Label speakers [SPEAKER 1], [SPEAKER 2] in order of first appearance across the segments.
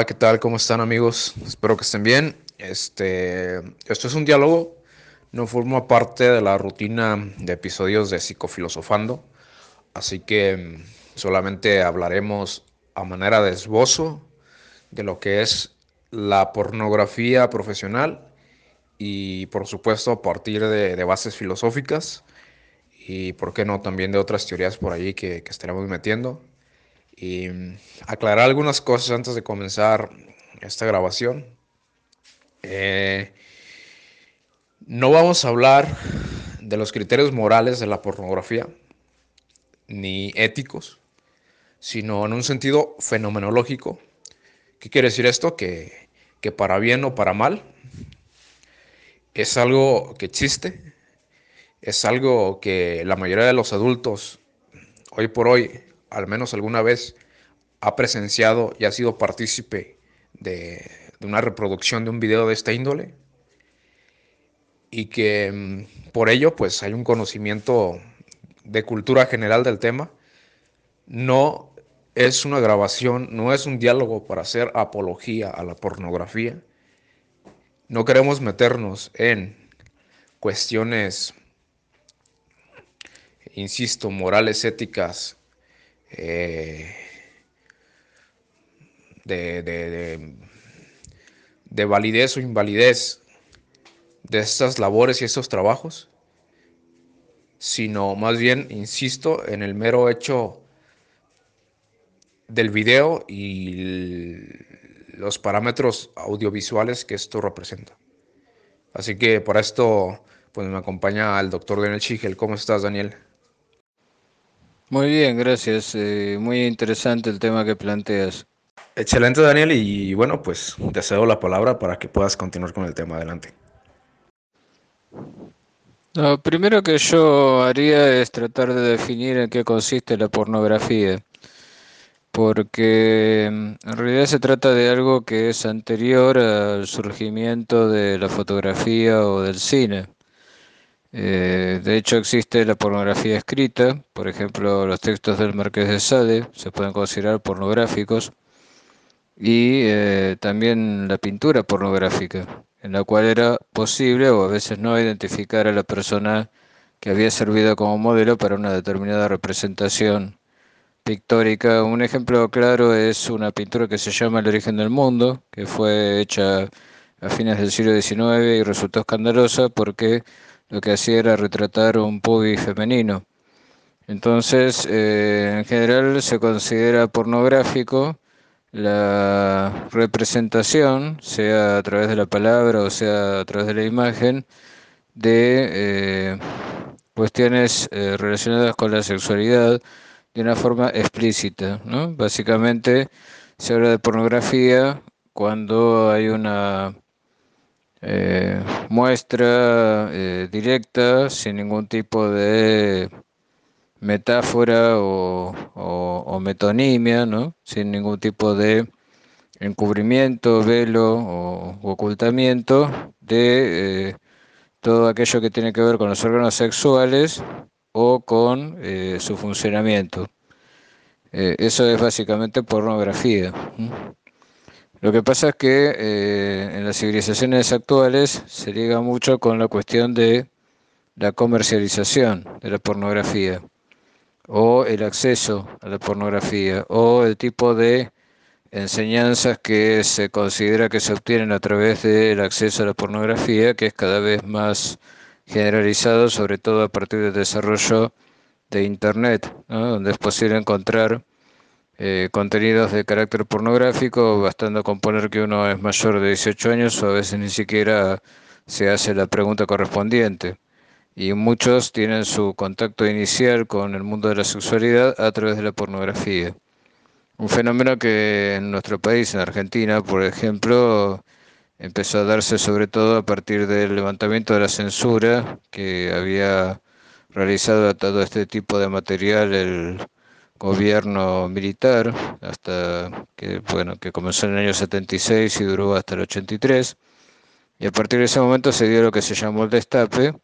[SPEAKER 1] Hola, ¿qué tal? ¿Cómo están amigos? Espero que estén bien. Este, esto es un diálogo, no forma parte de la rutina de episodios de Psicofilosofando, así que mm, solamente hablaremos a manera de esbozo de lo que es la pornografía profesional y por supuesto a partir de, bases filosóficas y por qué no también de otras teorías por allí que, que estaremos metiendo y mm, aclarar algunas cosas antes de comenzar esta grabación. Eh, no vamos a hablar de los criterios morales de la pornografía, ni éticos, sino en un sentido fenomenológico. ¿Qué quiere decir esto? Que, que para bien o para mal es algo que existe, es algo que la mayoría de los adultos hoy por hoy al menos alguna vez ha presenciado y ha sido partícipe de, una reproducción de un video de esta índole y que mm, por ello pues hay un conocimiento de cultura general del tema. No es una grabación, no es un diálogo para hacer apología a la pornografía. No queremos meternos en cuestiones, insisto, morales, éticas eh, de, de, validez o invalidez de estas labores y estos trabajos, sino más bien, insisto, en el mero hecho del video y los parámetros audiovisuales que esto representa. Así que para esto pues me acompaña el doctor Daniel Chigel. ¿Cómo estás, Daniel?
[SPEAKER 2] Muy bien, gracias. Eh, muy interesante el tema que planteas.
[SPEAKER 1] Excelente, Daniel. Y bueno, pues te cedo la palabra para que puedas continuar con el tema. Adelante.
[SPEAKER 2] Lo primero que yo haría es tratar de definir en qué consiste la pornografía, porque mm, en realidad se trata de algo que es anterior al surgimiento de la fotografía o del cine. Eh, de hecho, existe la pornografía escrita, por ejemplo, los textos del Marqués de Sade se pueden considerar pornográficos, y eh, también la pintura pornográfica, en la cual era posible o a veces no identificar a la persona que había servido como modelo para una determinada representación pictórica. Un ejemplo claro es una pintura que se llama El origen del mundo, que fue hecha a fines del siglo XIX y resultó escandalosa porque lo que hacía era retratar un pubis femenino. Entonces, eh, en general se considera pornográfico la representación, sea a través de la palabra o sea a través de la imagen, de eh, cuestiones eh, relacionadas con la sexualidad de una forma explícita. ¿no? Básicamente se habla de pornografía cuando hay una eh, muestra eh, directa, sin ningún tipo de metáfora o, metonimia, ¿no? sin ningún tipo de encubrimiento, velo o ocultamiento de eh, todo aquello que tiene que ver con los órganos sexuales o con su funcionamiento. eso es básicamente pornografía. Lo que pasa es que eh, en las civilizaciones actuales se liga mucho con la cuestión de la comercialización de la pornografía o el acceso a la pornografía o el tipo de enseñanzas que se considera que se obtienen a través del acceso a la pornografía, que es cada vez más generalizado, sobre todo a partir del desarrollo de Internet, donde es posible encontrar eh, contenidos de carácter pornográfico, bastando con poner que uno es mayor de 18 años o a veces ni siquiera se hace la pregunta correspondiente. Y muchos tienen su contacto inicial con el mundo de la sexualidad a través de la pornografía. Un fenómeno que en nuestro país, en Argentina, por ejemplo, empezó a darse sobre todo a partir del levantamiento de la censura que había realizado a todo este tipo de material el gobierno militar hasta que bueno que comenzó en el año 76 y duró hasta el 83 y a partir de ese momento se dio lo que se llamó el destape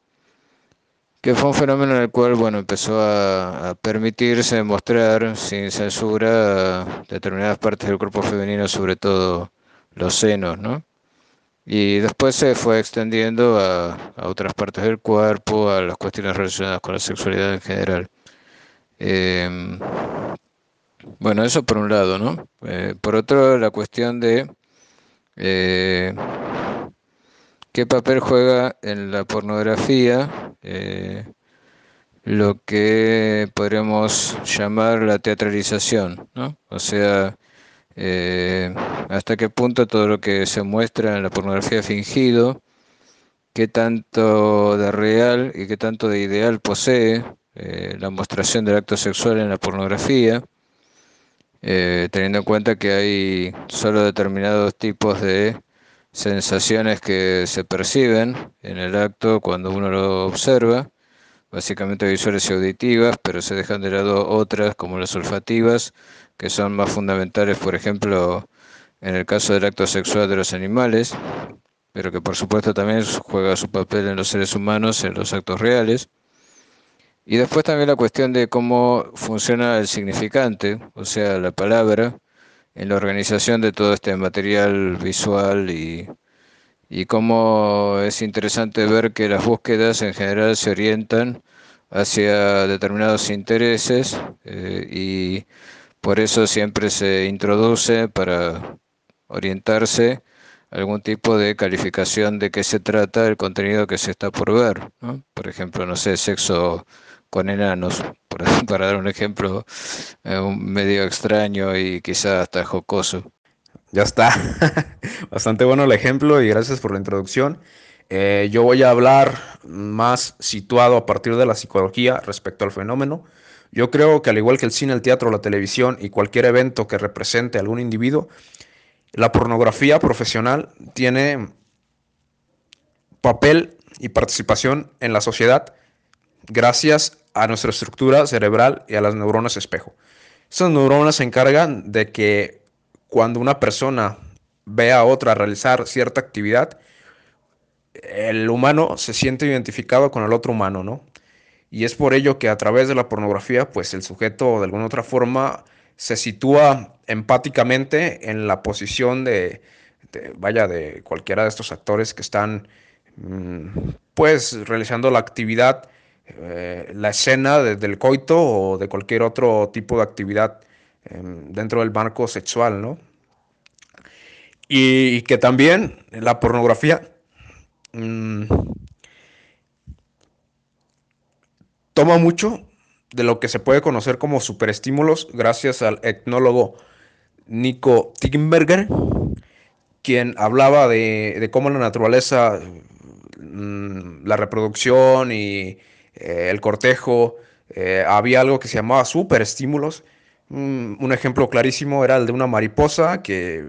[SPEAKER 2] que fue un fenómeno en el cual, bueno, empezó a, permitirse mostrar sin censura determinadas partes del cuerpo femenino, sobre todo los senos, ¿no? Y después se fue extendiendo a, otras partes del cuerpo, a las cuestiones relacionadas con la sexualidad en general. Em, bueno, eso por un lado, ¿no? Eh, por otro, la cuestión de eh, qué papel juega en la pornografía eh, lo que podríamos llamar la teatralización, ¿no? O sea, eh, hasta qué punto todo lo que se muestra en la pornografía fingido, qué tanto de real y qué tanto de ideal posee eh, la mostración del acto sexual en la pornografía, eh, teniendo en cuenta que hay solo determinados tipos de sensaciones que se perciben en el acto cuando uno lo observa, básicamente visuales y auditivas, pero se dejan de lado otras como las olfativas, que son más fundamentales, por ejemplo, en el caso del acto sexual de los animales, pero que por supuesto también juega su papel en los seres humanos, en los actos reales. Y después también la cuestión de cómo funciona el significante, o sea, la palabra, en la organización de todo este material visual y, y cómo es interesante ver que las búsquedas en general se orientan hacia determinados intereses eh, y por eso siempre se introduce para orientarse algún tipo de calificación de qué se trata el contenido que se está por ver. Por ejemplo, no sé, sexo con enanos, para dar un ejemplo eh, medio extraño y quizá hasta jocoso.
[SPEAKER 1] Ya está. Bastante bueno el ejemplo y gracias por la introducción. Eh, yo voy a hablar más situado a partir de la psicología respecto al fenómeno. Yo creo que al igual que el cine, el teatro, la televisión y cualquier evento que represente a algún individuo, la pornografía profesional tiene papel y participación en la sociedad gracias a nuestra estructura cerebral y a las neuronas espejo. Estas neuronas se encargan de que cuando una persona ve a otra realizar cierta actividad, el humano se siente identificado con el otro humano, ¿no? Y es por ello que a través de la pornografía, pues el sujeto de alguna otra forma se sitúa empáticamente en la posición de, vaya, de cualquiera de estos actores que están, mm, pues, realizando la actividad, eh, la escena del coito o de cualquier otro tipo de actividad em, dentro del marco sexual, ¿no? Y, que también la pornografía mm, toma mucho de lo que se puede conocer como superestímulos gracias al etnólogo Nico Timberger, quien hablaba de, cómo la naturaleza, mm, la reproducción y eh, el cortejo, eh, había algo que se llamaba superestímulos. Mm, un ejemplo clarísimo era el de una mariposa que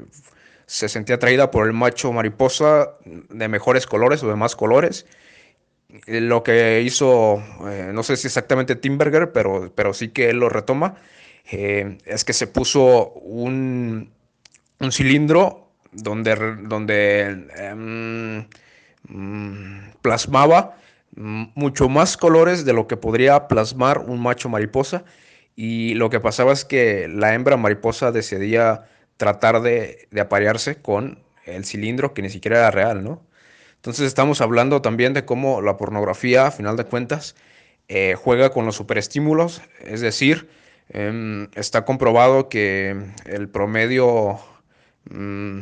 [SPEAKER 1] se sentía atraída por el macho mariposa de mejores colores o de más colores eh, lo que hizo, no sé si exactamente Timberger, pero, pero sí que él lo retoma, es que se puso un, un cilindro donde, donde em, mm, plasmaba mucho más colores de lo que podría plasmar un macho mariposa y lo que pasaba es que la hembra mariposa decidía tratar de, aparearse con el cilindro que ni siquiera era real, ¿no? Entonces estamos hablando también de cómo la pornografía, a final de cuentas, eh, juega con los superestímulos, es decir, em, está comprobado que el promedio mm,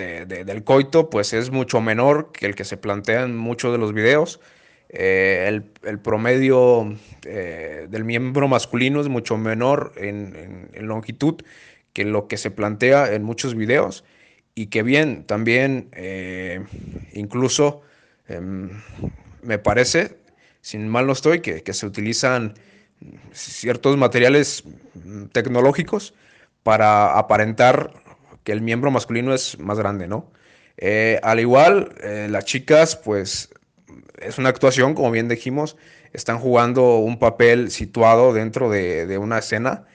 [SPEAKER 1] del coito pues es mucho menor que el que se plantea en muchos de los videos. Eh, el, promedio eh, del miembro masculino es mucho menor en longitud que lo que se plantea en muchos videos y que bien, también eh, incluso em, me parece, sin mal no estoy, que, se utilizan ciertos materiales tecnológicos para aparentar que el miembro masculino es más grande, ¿no? Eh, al igual, eh, las chicas, pues es una actuación, como bien dijimos, están jugando un papel situado dentro de una escena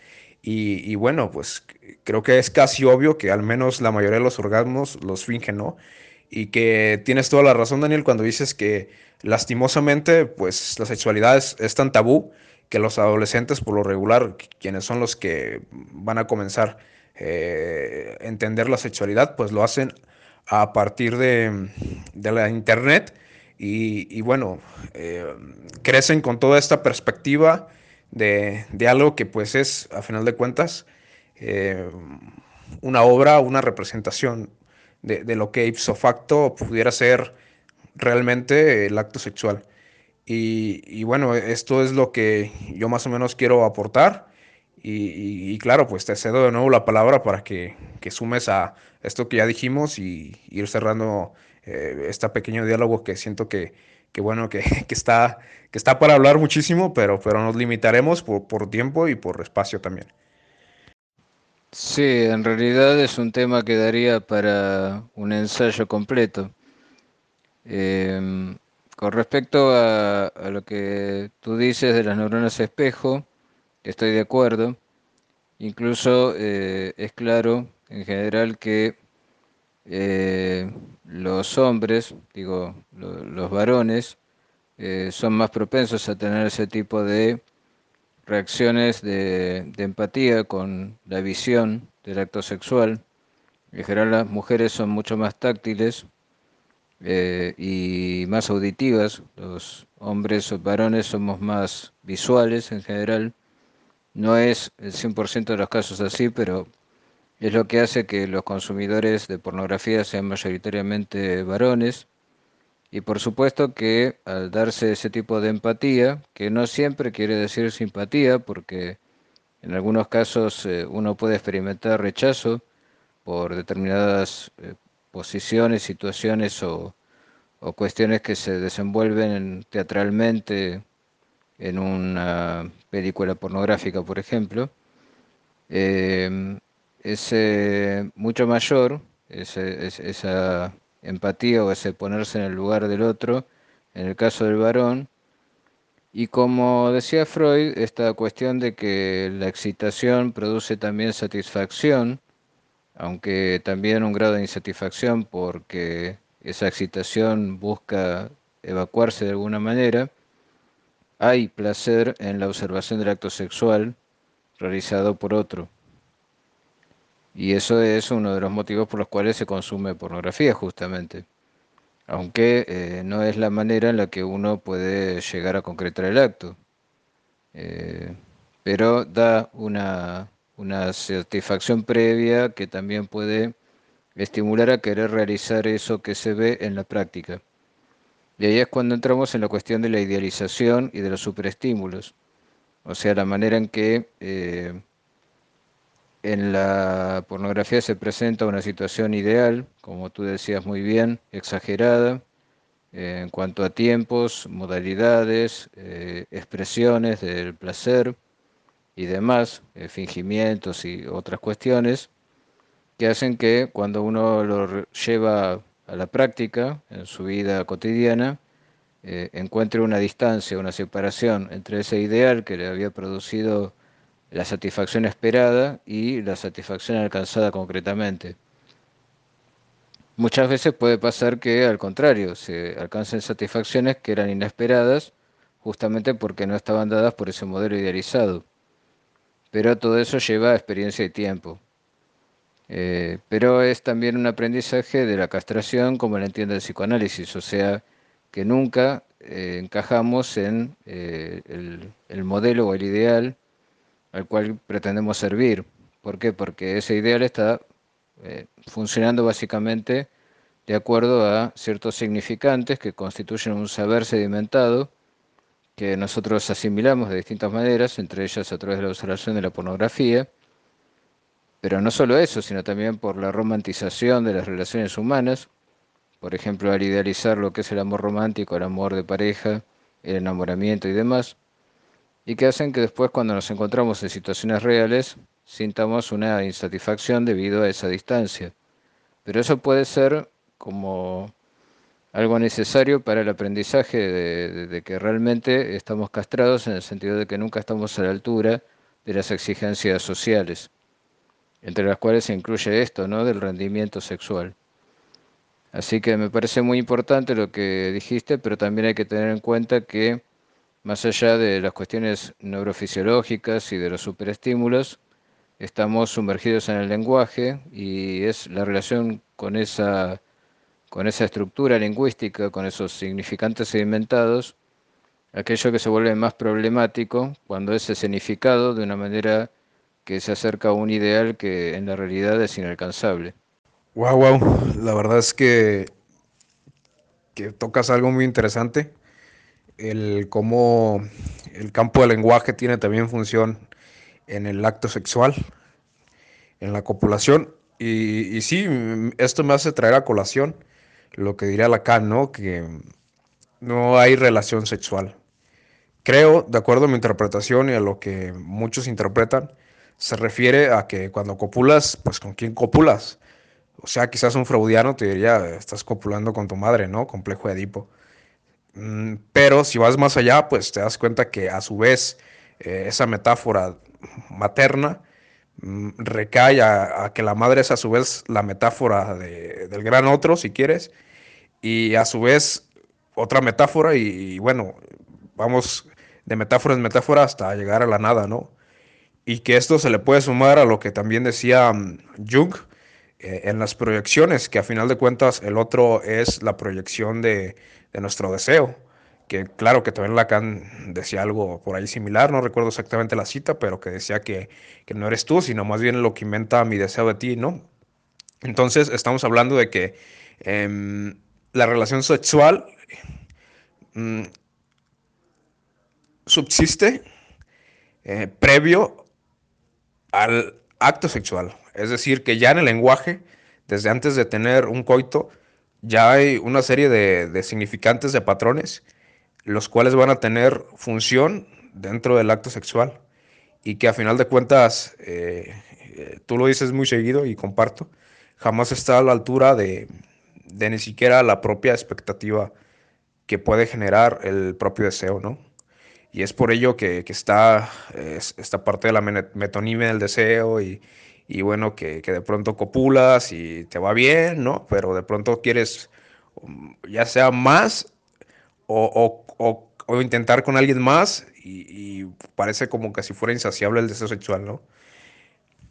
[SPEAKER 1] y, bueno, pues creo que es casi obvio que al menos la mayoría de los orgasmos los fingen, ¿no? y que tienes toda la razón, Daniel, cuando dices que lastimosamente, pues la sexualidad es tan tabú que los adolescentes, por lo regular, quienes son los que van a comenzar eh, entender la sexualidad, pues lo hacen a partir de, la internet y, bueno, eh, crecen con toda esta perspectiva de, de, algo que pues es, a final de cuentas, eh, una obra, una representación de, de, lo que ipso facto pudiera ser realmente el acto sexual. Y, y, bueno, esto es lo que yo más o menos quiero aportar. Y, claro, pues te cedo de nuevo la palabra para que, que sumes a esto que ya dijimos y ir cerrando eh, este pequeño diálogo que siento que, que bueno, que, que, está, que está para hablar muchísimo, pero, pero nos limitaremos por, por tiempo y por espacio también.
[SPEAKER 2] Sí, en realidad es un tema que daría para un ensayo completo. Eh, con respecto a, lo que tú dices de las neuronas espejo, estoy de acuerdo. Incluso eh, es claro en general que eh, los hombres, digo, lo, los varones, eh, son más propensos a tener ese tipo de reacciones de, empatía con la visión del acto sexual. En general las mujeres son mucho más táctiles y más auditivas. Los hombres o varones somos más visuales en general. No es el 100% de los casos así, pero es lo que hace que los consumidores de pornografía sean mayoritariamente varones. Y por supuesto que al darse ese tipo de empatía, que no siempre quiere decir simpatía, porque en algunos casos eh, uno puede experimentar rechazo por determinadas eh, posiciones, situaciones o, o, cuestiones que se desenvuelven en, teatralmente en una película pornográfica, por ejemplo. Eh, es eh, mucho mayor esa empatía o ese ponerse en el lugar del otro, en el caso del varón. Y como decía Freud, esta cuestión de que la excitación produce también satisfacción, aunque también un grado de insatisfacción porque esa excitación busca evacuarse de alguna manera, hay placer en la observación del acto sexual realizado por otro. Y eso es uno de los motivos por los cuales se consume pornografía, justamente. Aunque eh, no es la manera en la que uno puede llegar a concretar el acto. Eh, pero da una, una satisfacción previa que también puede estimular a querer realizar eso que se ve en la práctica. Y ahí es cuando entramos en la cuestión de la idealización y de los superestímulos. O sea, la manera en que eh, en la pornografía se presenta una situación ideal, como tú decías muy bien, exagerada, eh, en cuanto a tiempos, modalidades, eh, expresiones del placer y demás, fingimientos y otras cuestiones, que hacen que cuando uno lo lleva a la práctica en su vida cotidiana, eh, encuentre una distancia, una separación entre ese ideal que le había producido la satisfacción esperada y la satisfacción alcanzada concretamente. Muchas veces puede pasar que al contrario, se alcancen satisfacciones que eran inesperadas justamente porque no estaban dadas por ese modelo idealizado. Pero todo eso lleva experiencia y tiempo. Eh, pero es también un aprendizaje de la castración como la entiende el psicoanálisis, o sea, que nunca eh, encajamos en eh, el, el modelo o el ideal al cual pretendemos servir. ¿Por qué? Porque ese ideal está funcionando básicamente de acuerdo a ciertos significantes que constituyen un saber sedimentado que nosotros asimilamos de distintas maneras, entre ellas a través de la observación de la pornografía, pero no solo eso, sino también por la romantización de las relaciones humanas, por ejemplo, al idealizar lo que es el amor romántico, el amor de pareja, el enamoramiento y demás, y que hacen que después cuando nos encontramos en situaciones reales sintamos una insatisfacción debido a esa distancia. Pero eso puede ser como algo necesario para el aprendizaje de, de, que realmente estamos castrados en el sentido de que nunca estamos a la altura de las exigencias sociales, entre las cuales se incluye esto, ¿no? Del rendimiento sexual. Así que me parece muy importante lo que dijiste, pero también hay que tener en cuenta que más allá de las cuestiones neurofisiológicas y de los superestímulos, estamos sumergidos en el lenguaje y es la relación con esa, con esa estructura lingüística, con esos significantes sedimentados, aquello que se vuelve más problemático cuando es escenificado de una manera que se acerca a un ideal que en la realidad es inalcanzable.
[SPEAKER 1] Wow, wow, la verdad es que, que tocas algo muy interesante, el cómo el campo del lenguaje tiene también función en el acto sexual, en la copulación, y, sí, esto me hace traer a colación lo que diría Lacan, ¿no? Que no hay relación sexual. Creo, de acuerdo a mi interpretación y a lo que muchos interpretan, se refiere a que cuando copulas, pues con quién copulas. O sea, quizás un freudiano te diría, estás copulando con tu madre, ¿no? Complejo de Edipo. Mm, pero si vas más allá, pues te das cuenta que a su vez eh, esa metáfora materna mm, recae a, que la madre es a su vez la metáfora del gran otro, si quieres, y a su vez otra metáfora, y bueno, vamos de metáfora en metáfora hasta llegar a la nada, ¿no? Y que esto se le puede sumar a lo que también decía mm, Jung eh, en las proyecciones, que a final de cuentas el otro es la proyección de, nuestro deseo. Que claro que también Lacan decía algo por ahí similar, no recuerdo exactamente la cita, pero que decía que, no eres tú, sino más bien lo que inventa mi deseo de ti, ¿no? Entonces estamos hablando de que em, la relación sexual mm, subsiste eh, previo al acto sexual. Es decir, que ya en el lenguaje, desde antes de tener un coito, ya hay una serie de, significantes, de patrones, los cuales van a tener función dentro del acto sexual. Y que a final de cuentas, eh, eh, tú lo dices muy seguido y comparto, jamás está a la altura de, de ni siquiera la propia expectativa que puede generar el propio deseo, ¿no? Y es por ello que, está esta parte de la metonimia del deseo y, bueno, que, de pronto copulas y te va bien, ¿no? Pero de pronto quieres um, ya sea más o, intentar con alguien más y, parece como que si fuera insaciable el deseo sexual, ¿no?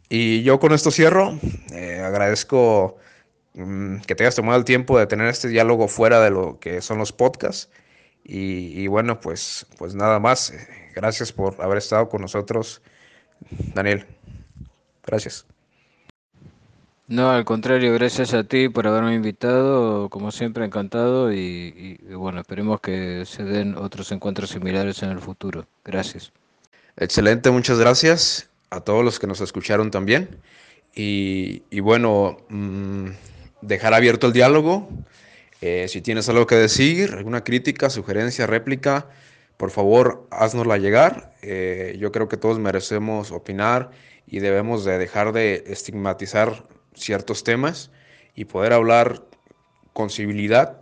[SPEAKER 1] Y yo con esto cierro. Eh, agradezco mm, que te hayas tomado el tiempo de tener este diálogo fuera de lo que son los podcasts. Y, bueno, pues, pues nada más. Gracias por haber estado con nosotros, Daniel. Gracias.
[SPEAKER 2] No, al contrario, gracias a ti por haberme invitado, como siempre encantado y, bueno, esperemos que se den otros encuentros similares en el futuro. Gracias.
[SPEAKER 1] Excelente, muchas gracias a todos los que nos escucharon también. Y, bueno, mm, dejar abierto el diálogo. Eh, si tienes algo que decir, alguna crítica, sugerencia, réplica, por favor, haznosla llegar. Eh, yo creo que todos merecemos opinar y debemos de dejar de estigmatizar ciertos temas y poder hablar con civilidad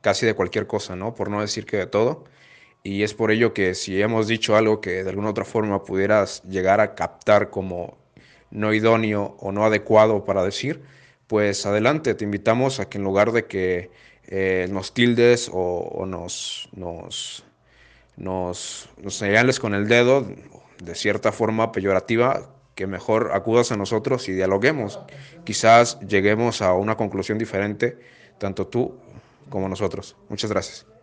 [SPEAKER 1] casi de cualquier cosa, ¿no? Por no decir que de todo. Y es por ello que si hemos dicho algo que de alguna otra forma pudieras llegar a captar como no idóneo o no adecuado para decir, pues adelante, te invitamos a que en lugar de que eh, nos tildes o, nos, nos, nos, señales con el dedo de cierta forma peyorativa, que mejor acudas a nosotros y dialoguemos. Quizás lleguemos a una conclusión diferente, tanto tú como nosotros. Muchas gracias.